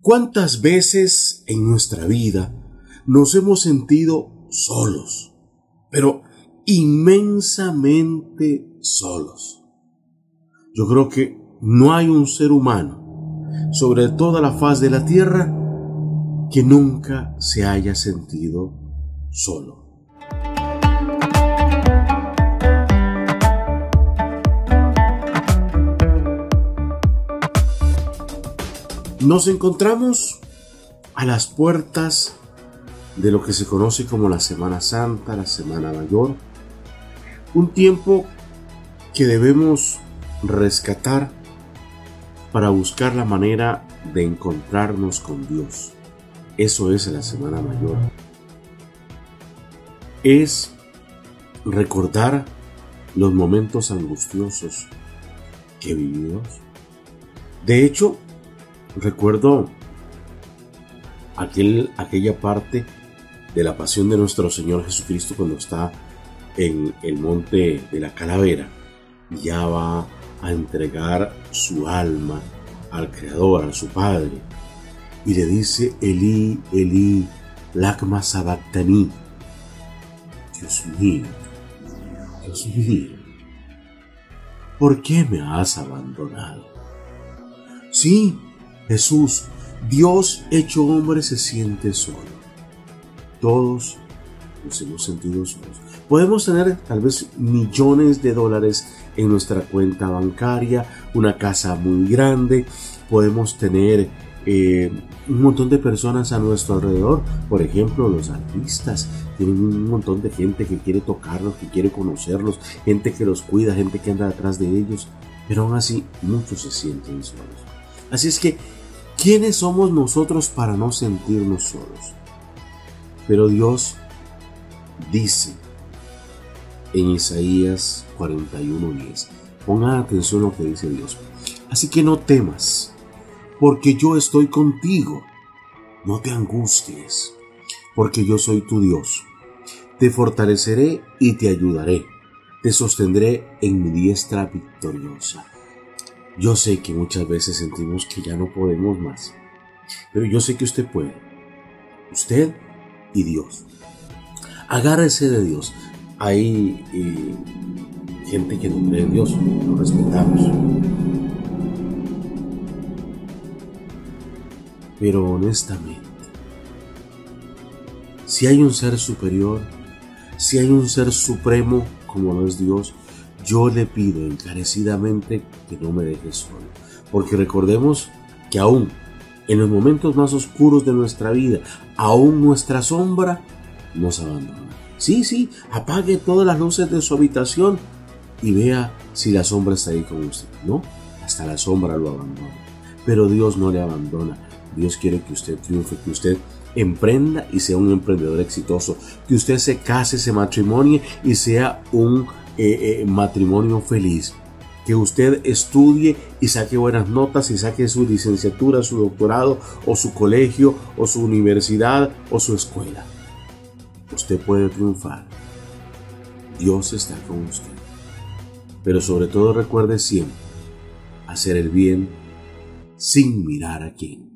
¿Cuántas veces en nuestra vida nos hemos sentido solos, pero inmensamente solos? Yo creo que no hay un ser humano sobre toda la faz de la tierra que nunca se haya sentido solo. Nos encontramos a las puertas de lo que se conoce como la Semana Santa, la Semana Mayor, un tiempo que debemos rescatar para buscar la manera de encontrarnos con Dios. Eso es la Semana Mayor. Es recordar los momentos angustiosos que vivimos. De hecho, Recuerdo aquel, aquella parte de la pasión de nuestro Señor Jesucristo cuando está en el monte de la calavera. Ya va a entregar su alma al Creador, a su Padre. Y le dice, Elí, Elí, lacma sabactani. Dios mío, Dios mío, ¿por qué me has abandonado? Sí, Jesús, Dios hecho hombre, se siente solo. Todos nos hemos sentido solos. Podemos tener tal vez millones de dólares en nuestra cuenta bancaria, una casa muy grande, podemos tener eh, un montón de personas a nuestro alrededor, por ejemplo los artistas, tienen un montón de gente que quiere tocarlos, que quiere conocerlos, gente que los cuida, gente que anda detrás de ellos, pero aún así muchos se sienten solos. Así es que ¿Quiénes somos nosotros para no sentirnos solos? Pero Dios dice en Isaías 41:10, pongan atención a lo que dice Dios. Así que no temas, porque yo estoy contigo. No te angusties, porque yo soy tu Dios. Te fortaleceré y te ayudaré. Te sostendré en mi diestra victoriosa. Yo sé que muchas veces sentimos que ya no podemos más, pero yo sé que usted puede. Usted y Dios. Agárrese de Dios. Hay eh, gente que no cree en Dios, lo respetamos. Pero honestamente, si hay un ser superior, si hay un ser supremo como lo es Dios, yo le pido encarecidamente que no me deje solo. Porque recordemos que aún en los momentos más oscuros de nuestra vida, aún nuestra sombra nos abandona. Sí, sí, apague todas las luces de su habitación y vea si la sombra está ahí con usted. No, hasta la sombra lo abandona. Pero Dios no le abandona. Dios quiere que usted triunfe, que usted emprenda y sea un emprendedor exitoso, que usted se case, se matrimonie y sea un eh, eh, matrimonio feliz. Que usted estudie y saque buenas notas y saque su licenciatura, su doctorado o su colegio o su universidad o su escuela. Usted puede triunfar. Dios está con usted. Pero sobre todo recuerde siempre hacer el bien sin mirar a quién.